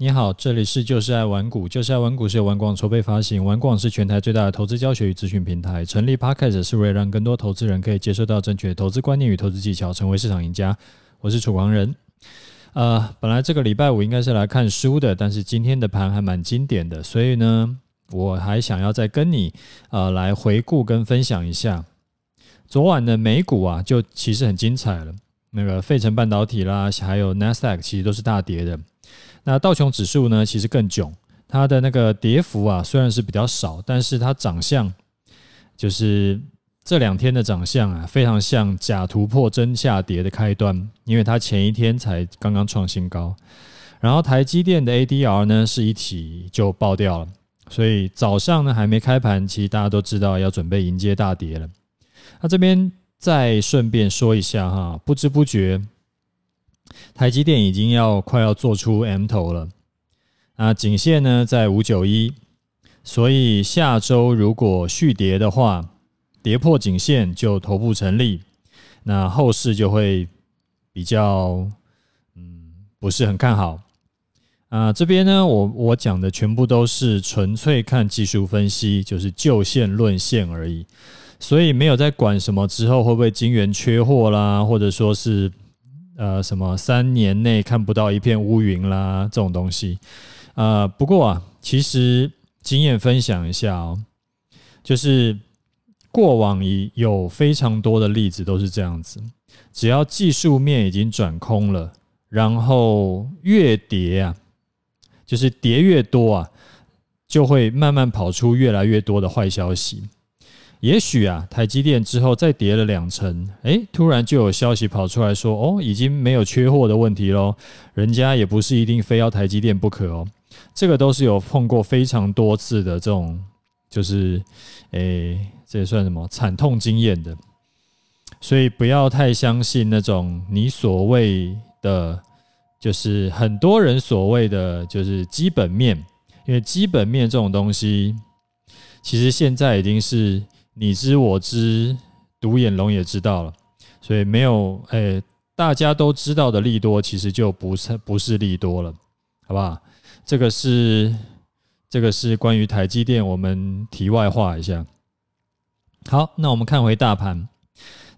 你好，这里是就是爱玩股，就是爱玩股是由玩广筹备发行，玩广是全台最大的投资教学与资讯平台。成立 Podcast 是为了让更多投资人可以接受到正确的投资观念与投资技巧，成为市场赢家。我是楚狂人。呃，本来这个礼拜五应该是来看书的，但是今天的盘还蛮经典的，所以呢，我还想要再跟你呃来回顾跟分享一下昨晚的美股啊，就其实很精彩了。那个费城半导体啦，还有 Nasdaq 其实都是大跌的。那道琼指数呢，其实更囧，它的那个跌幅啊，虽然是比较少，但是它长相就是这两天的长相啊，非常像假突破真下跌的开端，因为它前一天才刚刚创新高，然后台积电的 ADR 呢是一起就爆掉了，所以早上呢还没开盘，其实大家都知道要准备迎接大跌了。那这边再顺便说一下哈，不知不觉。台积电已经要快要做出 M 头了，那颈线呢在五九一，所以下周如果续跌的话，跌破颈线就头部成立，那后市就会比较嗯不是很看好啊。这边呢，我我讲的全部都是纯粹看技术分析，就是就线论线而已，所以没有在管什么之后会不会晶圆缺货啦，或者说是。呃，什么三年内看不到一片乌云啦，这种东西。呃，不过啊，其实经验分享一下哦，就是过往已有非常多的例子都是这样子，只要技术面已经转空了，然后越跌啊，就是跌越多啊，就会慢慢跑出越来越多的坏消息。也许啊，台积电之后再跌了两成，诶，突然就有消息跑出来说，哦，已经没有缺货的问题喽。人家也不是一定非要台积电不可哦。这个都是有碰过非常多次的这种，就是，诶，这也算什么惨痛经验的。所以不要太相信那种你所谓的，就是很多人所谓的就是基本面，因为基本面这种东西，其实现在已经是。你知我知，独眼龙也知道了，所以没有诶、大家都知道的利多，其实就不是不是利多了，好不好？这个是这个是关于台积电，我们题外话一下。好，那我们看回大盘，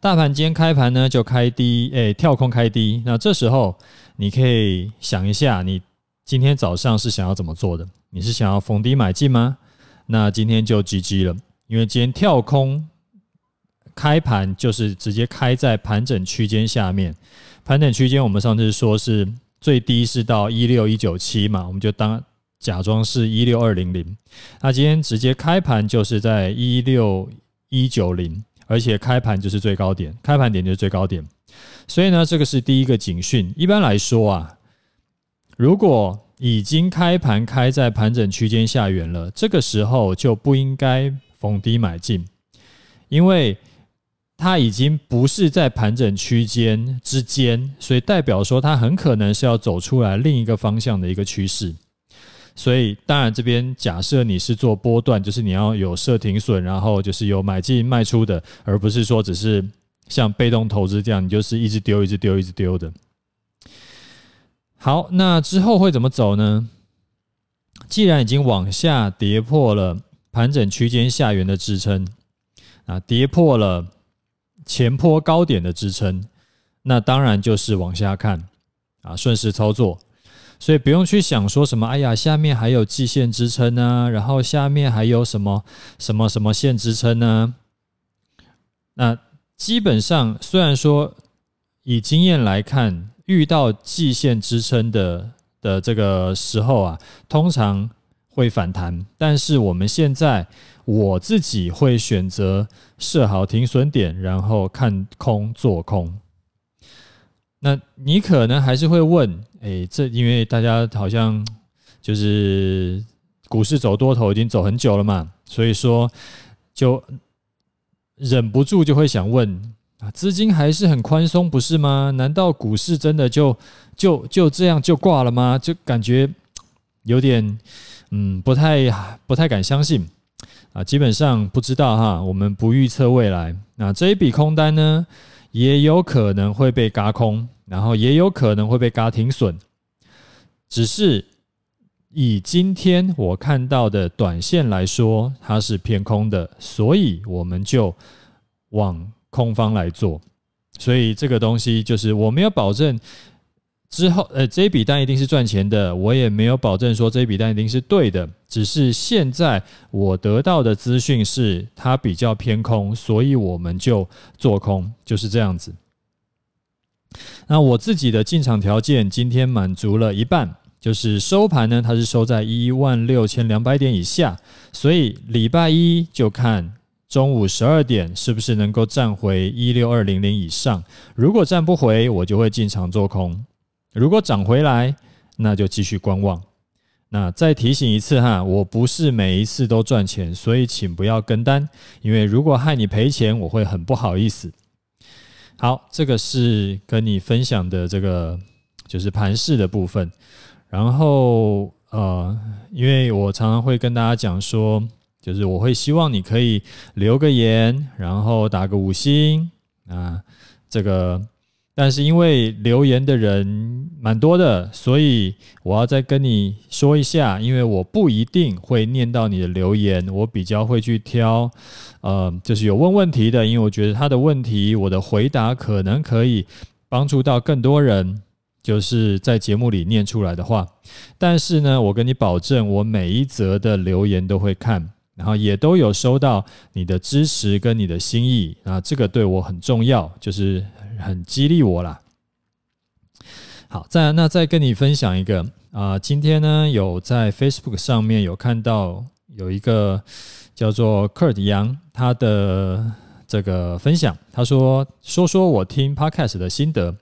大盘今天开盘呢就开低，诶、跳空开低。那这时候你可以想一下，你今天早上是想要怎么做的？你是想要逢低买进吗？那今天就 GG 了。因为今天跳空开盘就是直接开在盘整区间下面，盘整区间我们上次说是最低是到一六一九七嘛，我们就当假装是一六二零零。那今天直接开盘就是在一六一九零，而且开盘就是最高点，开盘点就是最高点。所以呢，这个是第一个警讯。一般来说啊，如果已经开盘开在盘整区间下缘了，这个时候就不应该。逢低买进，因为它已经不是在盘整区间之间，所以代表说它很可能是要走出来另一个方向的一个趋势。所以当然这边假设你是做波段，就是你要有设停损，然后就是有买进卖出的，而不是说只是像被动投资这样，你就是一直丢、一直丢、一直丢的。好，那之后会怎么走呢？既然已经往下跌破了。盘整区间下缘的支撑，啊，跌破了前波高点的支撑，那当然就是往下看，啊，顺势操作，所以不用去想说什么，哎呀，下面还有季线支撑呢，然后下面还有什么什么什么线支撑呢？那基本上，虽然说以经验来看，遇到季线支撑的的这个时候啊，通常。会反弹，但是我们现在我自己会选择设好停损点，然后看空做空。那你可能还是会问，哎，这因为大家好像就是股市走多头已经走很久了嘛，所以说就忍不住就会想问啊，资金还是很宽松不是吗？难道股市真的就就就这样就挂了吗？就感觉有点。嗯，不太不太敢相信啊，基本上不知道哈，我们不预测未来。那这一笔空单呢，也有可能会被轧空，然后也有可能会被轧停损。只是以今天我看到的短线来说，它是偏空的，所以我们就往空方来做。所以这个东西就是我没有保证之后，呃，这笔单一定是赚钱的，我也没有保证说这笔单一定是对的。只是现在我得到的资讯是它比较偏空，所以我们就做空，就是这样子。那我自己的进场条件今天满足了一半。就是收盘呢，它是收在一万六千两百点以下，所以礼拜一就看中午十二点是不是能够站回一六二零零以上。如果站不回，我就会进场做空；如果涨回来，那就继续观望。那再提醒一次哈，我不是每一次都赚钱，所以请不要跟单，因为如果害你赔钱，我会很不好意思。好，这个是跟你分享的这个就是盘势的部分。然后呃，因为我常常会跟大家讲说，就是我会希望你可以留个言，然后打个五星啊，这个。但是因为留言的人蛮多的，所以我要再跟你说一下，因为我不一定会念到你的留言，我比较会去挑，呃，就是有问问题的，因为我觉得他的问题，我的回答可能可以帮助到更多人。就是在节目里念出来的话，但是呢，我跟你保证，我每一则的留言都会看，然后也都有收到你的支持跟你的心意啊，这个对我很重要，就是很激励我啦。好，再，那再跟你分享一个啊，今天呢有在 Facebook 上面有看到有一个叫做 Kurt 杨，他的。这个分享，他说说说我听 Podcast 的心得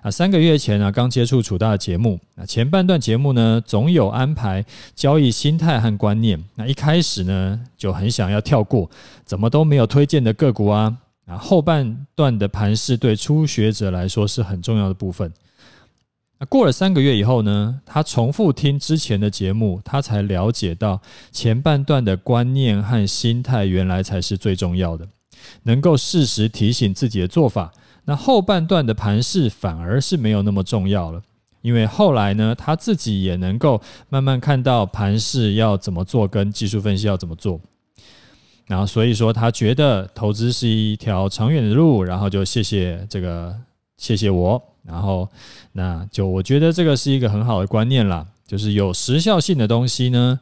啊。三个月前呢，刚接触楚大的节目啊，前半段节目呢，总有安排交易心态和观念。那一开始呢，就很想要跳过，怎么都没有推荐的个股啊。啊，后半段的盘势对初学者来说是很重要的部分。那过了三个月以后呢，他重复听之前的节目，他才了解到前半段的观念和心态原来才是最重要的。能够适时提醒自己的做法，那后半段的盘势反而是没有那么重要了，因为后来呢，他自己也能够慢慢看到盘势要怎么做，跟技术分析要怎么做，然后所以说他觉得投资是一条长远的路，然后就谢谢这个谢谢我，然后那就我觉得这个是一个很好的观念啦，就是有时效性的东西呢，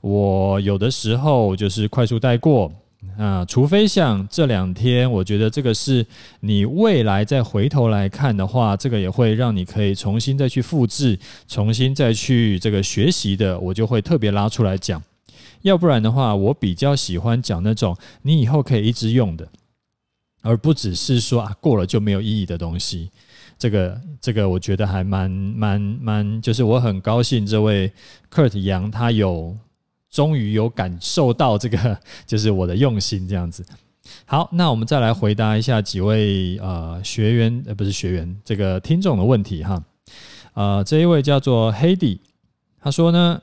我有的时候就是快速带过。啊，除非像这两天，我觉得这个是你未来再回头来看的话，这个也会让你可以重新再去复制，重新再去这个学习的，我就会特别拉出来讲。要不然的话，我比较喜欢讲那种你以后可以一直用的，而不只是说啊过了就没有意义的东西。这个这个，我觉得还蛮蛮蛮，就是我很高兴这位 Kurt 杨他有。终于有感受到这个，就是我的用心这样子。好，那我们再来回答一下几位呃学员呃不是学员，这个听众的问题哈。呃，这一位叫做 Heidi，他说呢，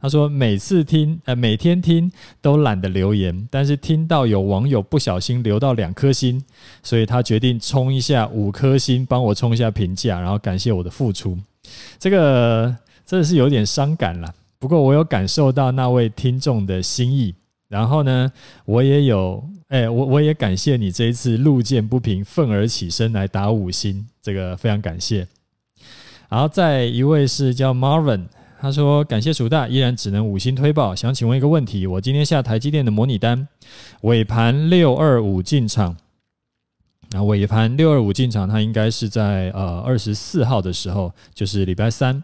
他说每次听呃每天听都懒得留言，但是听到有网友不小心留到两颗星，所以他决定冲一下五颗星，帮我冲一下评价，然后感谢我的付出。这个真的是有点伤感了。不过我有感受到那位听众的心意，然后呢，我也有，哎，我我也感谢你这一次路见不平，愤而起身来打五星，这个非常感谢。然后再一位是叫 Marvin，他说感谢楚大，依然只能五星推报。想请问一个问题，我今天下台积电的模拟单，尾盘六二五进场，那尾盘六二五进场，它应该是在呃二十四号的时候，就是礼拜三。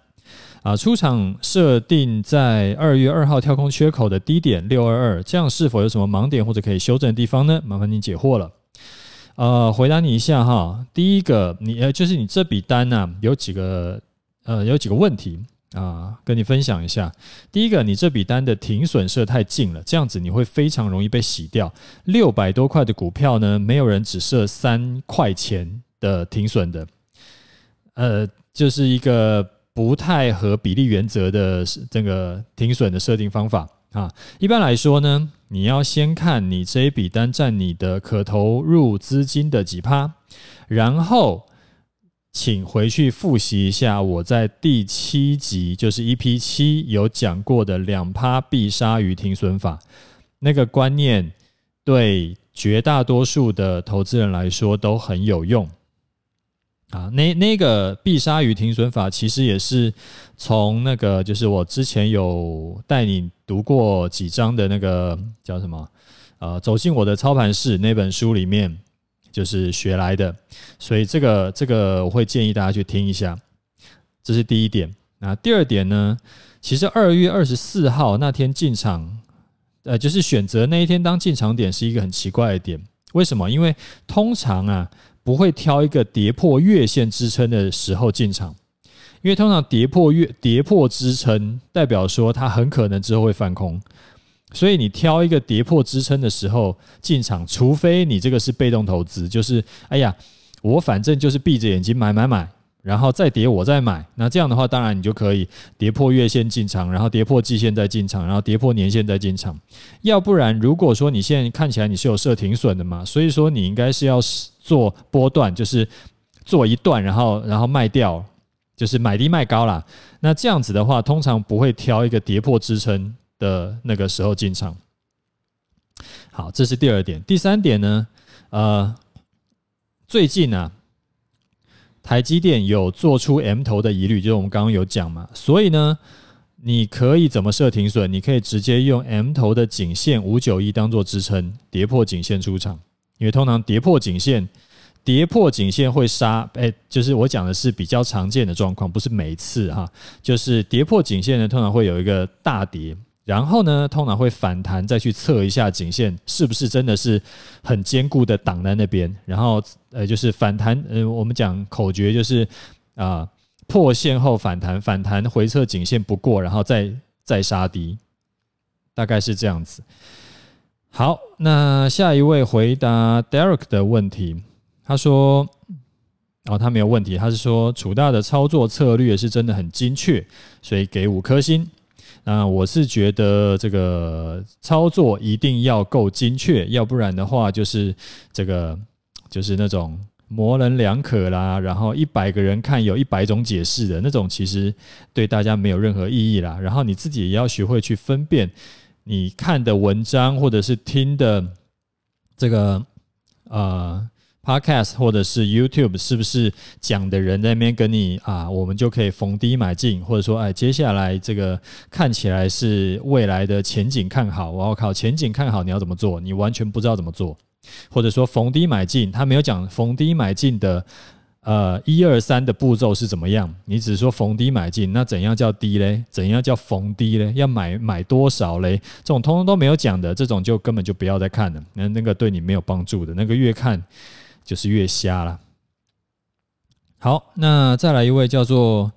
啊，出场设定在二月二号跳空缺口的低点六二二，这样是否有什么盲点或者可以修正的地方呢？麻烦您解惑了。呃，回答你一下哈，第一个，你呃，就是你这笔单呢、有几个呃，有几个问题啊，跟你分享一下。第一个，你这笔单的停损设太近了，这样子你会非常容易被洗掉。六百多块的股票呢，没有人只设三块钱的停损的，呃，就是一个。不太合比例原则的这个停损的设定方法啊，一般来说呢，你要先看你这一笔单占你的可投入资金的几趴，然后请回去复习一下我在第七集，就是 EP 七有讲过的两趴必杀鱼停损法，那个观念对绝大多数的投资人来说都很有用。啊，那那个必杀鱼停损法，其实也是从那个，就是我之前有带你读过几章的那个叫什么？呃，走进我的操盘室那本书里面，就是学来的。所以这个这个我会建议大家去听一下，这是第一点。那第二点呢？其实二月二十四号那天进场，呃，就是选择那一天当进场点是一个很奇怪的点。为什么？因为通常啊。不会挑一个跌破月线支撑的时候进场，因为通常跌破月跌破支撑，代表说它很可能之后会翻空，所以你挑一个跌破支撑的时候进场，除非你这个是被动投资，就是哎呀，我反正就是闭着眼睛买买买。然后再跌，我再买。那这样的话，当然你就可以跌破月线进场，然后跌破季线再进场，然后跌破年线再进场。要不然，如果说你现在看起来你是有设停损的嘛，所以说你应该是要做波段，就是做一段，然后然后卖掉，就是买低卖高啦。那这样子的话，通常不会挑一个跌破支撑的那个时候进场。好，这是第二点。第三点呢，呃，最近呢、啊。台积电有做出 M 头的疑虑，就是我们刚刚有讲嘛，所以呢，你可以怎么设停损？你可以直接用 M 头的颈线五九一当做支撑，跌破颈线出场。因为通常跌破颈线，跌破颈线会杀，哎，就是我讲的是比较常见的状况，不是每次哈，就是跌破颈线呢，通常会有一个大跌。然后呢，通常会反弹，再去测一下颈线是不是真的是很坚固的挡在那边。然后呃，就是反弹，呃，我们讲口诀就是啊、破线后反弹，反弹回测颈线不过，然后再再杀低，大概是这样子。好，那下一位回答 Derek 的问题，他说，哦，他没有问题，他是说楚大的操作策略是真的很精确，所以给五颗星。那我是觉得这个操作一定要够精确，要不然的话就是这个就是那种模棱两可啦，然后一百个人看有一百种解释的那种，其实对大家没有任何意义啦。然后你自己也要学会去分辨你看的文章或者是听的这个呃。Podcast 或者是 YouTube 是不是讲的人在那边跟你啊，我们就可以逢低买进，或者说哎，接下来这个看起来是未来的前景看好，我靠，前景看好你要怎么做？你完全不知道怎么做，或者说逢低买进，他没有讲逢低买进的呃一二三的步骤是怎么样，你只是说逢低买进，那怎样叫低嘞？怎样叫逢低嘞？要买买多少嘞？这种通通都没有讲的，这种就根本就不要再看了，那那个对你没有帮助的，那个越看。就是越瞎了。好，那再来一位叫做，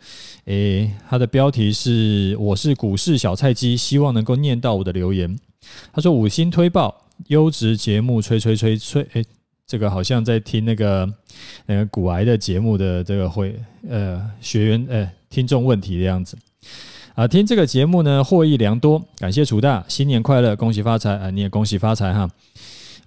诶、他的标题是“我是股市小菜鸡”，希望能够念到我的留言。他说：“五星推报，优质节目，吹吹吹吹。”诶，这个好像在听那个那个股癌的节目的这个会呃学员呃听众问题的样子啊。听这个节目呢，获益良多，感谢楚大，新年快乐，恭喜发财啊！你也恭喜发财哈。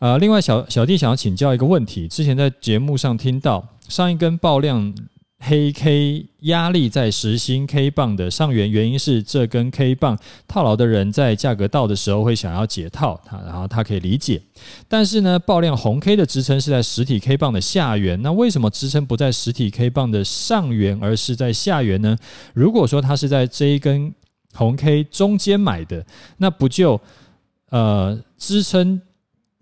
呃，另外小小弟想要请教一个问题，之前在节目上听到上一根爆量黑 K 压力在实心 K 棒的上缘，原因是这根 K 棒套牢的人在价格到的时候会想要解套，他然后他可以理解，但是呢，爆量红 K 的支撑是在实体 K 棒的下缘，那为什么支撑不在实体 K 棒的上缘，而是在下缘呢？如果说他是在这一根红 K 中间买的，那不就呃支撑？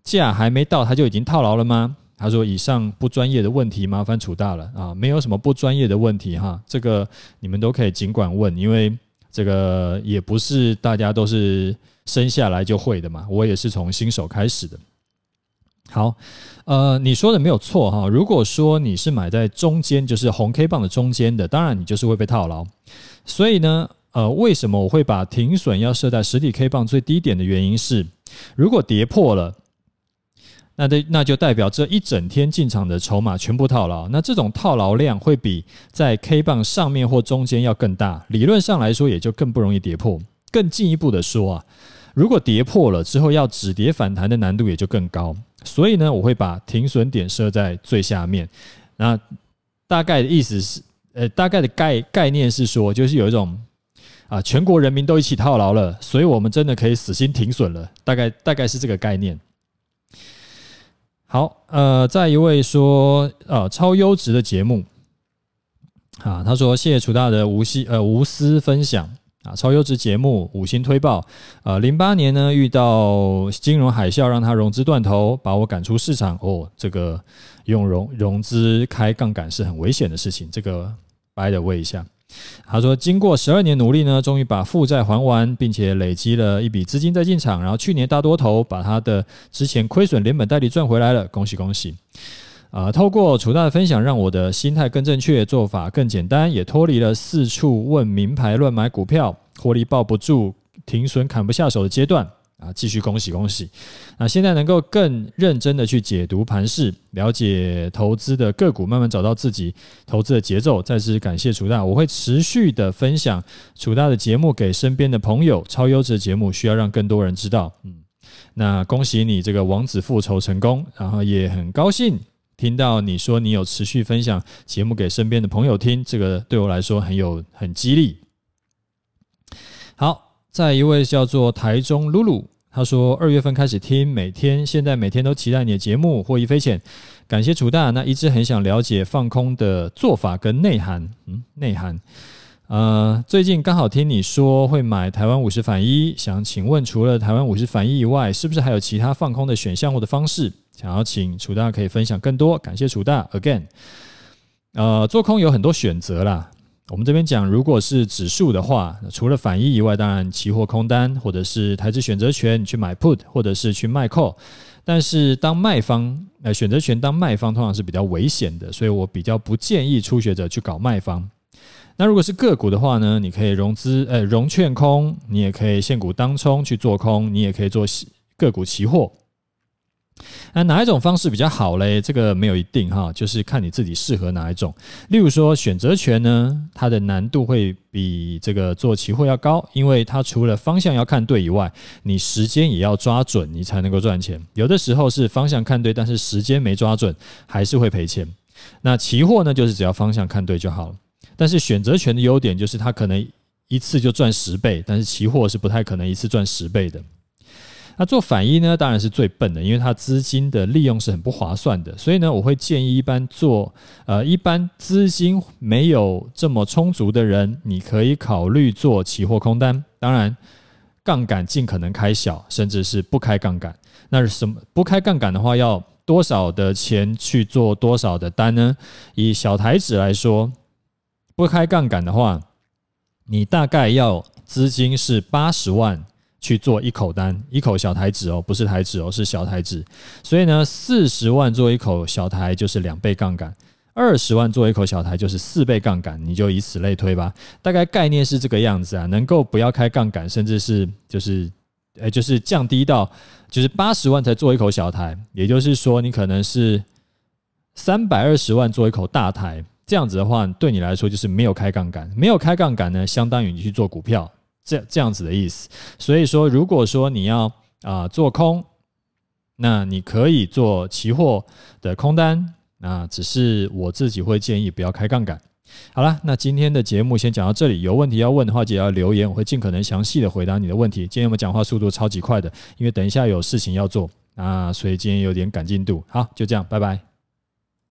价还没到，他就已经套牢了吗？他说：“以上不专业的问题，麻烦楚大了啊，没有什么不专业的问题哈，这个你们都可以尽管问，因为这个也不是大家都是生下来就会的嘛，我也是从新手开始的。好，呃，你说的没有错哈，如果说你是买在中间，就是红 K 棒的中间的，当然你就是会被套牢。所以呢，呃，为什么我会把停损要设在实体 K 棒最低点的原因是，如果跌破了。”那的那就代表这一整天进场的筹码全部套牢，那这种套牢量会比在 K 棒上面或中间要更大，理论上来说也就更不容易跌破。更进一步的说啊，如果跌破了之后要止跌反弹的难度也就更高。所以呢，我会把停损点设在最下面。那大概的意思是，呃，大概的概概念是说，就是有一种啊，全国人民都一起套牢了，所以我们真的可以死心停损了，大概大概是这个概念。好，呃，再一位说，呃，超优质的节目，啊，他说谢谢楚大的无息呃无私分享。啊，超优质节目，五星推爆。呃，零八年呢遇到金融海啸，让他融资断头，把我赶出市场。哦，这个用融融资开杠杆是很危险的事情。这个 by the way 一下。他说，经过十二年努力呢，终于把负债还完，并且累积了一笔资金再进场。然后去年大多头把他的之前亏损连本带利赚回来了，恭喜恭喜。啊，透过楚大的分享，让我的心态更正确，做法更简单，也脱离了四处问名牌乱买股票，获利抱不住，停损砍不下手的阶段。啊，继续恭喜恭喜！那现在能够更认真的去解读盘势，了解投资的个股，慢慢找到自己投资的节奏。再次感谢楚大，我会持续的分享楚大的节目给身边的朋友。超优质的节目需要让更多人知道。嗯，那恭喜你这个王子复仇成功，然后也很高兴。听到你说你有持续分享节目给身边的朋友听，这个对我来说很有很激励。好，再一位叫做台中露露，他说二月份开始听，每天现在每天都期待你的节目，获益匪浅。感谢楚大，那一直很想了解放空的做法跟内涵。嗯，内涵。呃，最近刚好听你说会买台湾五十反一，想请问除了台湾五十反一以外，是不是还有其他放空的选项或的方式？想要请楚大可以分享更多，感谢楚大。Again，呃，做空有很多选择啦。我们这边讲，如果是指数的话，除了反一以外，当然期货空单或者是台资选择权，你去买 put 或者是去卖 call。但是当卖方，呃，选择权当卖方通常是比较危险的，所以我比较不建议初学者去搞卖方。那如果是个股的话呢，你可以融资，呃，融券空，你也可以现股当冲去做空，你也可以做个股期货。那哪一种方式比较好嘞？这个没有一定哈，就是看你自己适合哪一种。例如说选择权呢，它的难度会比这个做期货要高，因为它除了方向要看对以外，你时间也要抓准，你才能够赚钱。有的时候是方向看对，但是时间没抓准，还是会赔钱。那期货呢，就是只要方向看对就好了。但是选择权的优点就是它可能一次就赚十倍，但是期货是不太可能一次赚十倍的。那做反一呢，当然是最笨的，因为它资金的利用是很不划算的。所以呢，我会建议一般做呃，一般资金没有这么充足的人，你可以考虑做期货空单。当然，杠杆尽可能开小，甚至是不开杠杆。那是什么？不开杠杆的话，要多少的钱去做多少的单呢？以小台子来说，不开杠杆的话，你大概要资金是八十万。去做一口单，一口小台指哦，不是台指哦，是小台指。所以呢，四十万做一口小台就是两倍杠杆，二十万做一口小台就是四倍杠杆，你就以此类推吧。大概概念是这个样子啊，能够不要开杠杆，甚至是就是，呃，就是降低到就是八十万才做一口小台，也就是说你可能是三百二十万做一口大台，这样子的话，对你来说就是没有开杠杆，没有开杠杆呢，相当于你去做股票。这这样子的意思，所以说，如果说你要啊、做空，那你可以做期货的空单，那只是我自己会建议不要开杠杆。好了，那今天的节目先讲到这里，有问题要问的话，记得要留言，我会尽可能详细的回答你的问题。今天我们讲话速度超级快的，因为等一下有事情要做啊，所以今天有点赶进度。好，就这样，拜拜。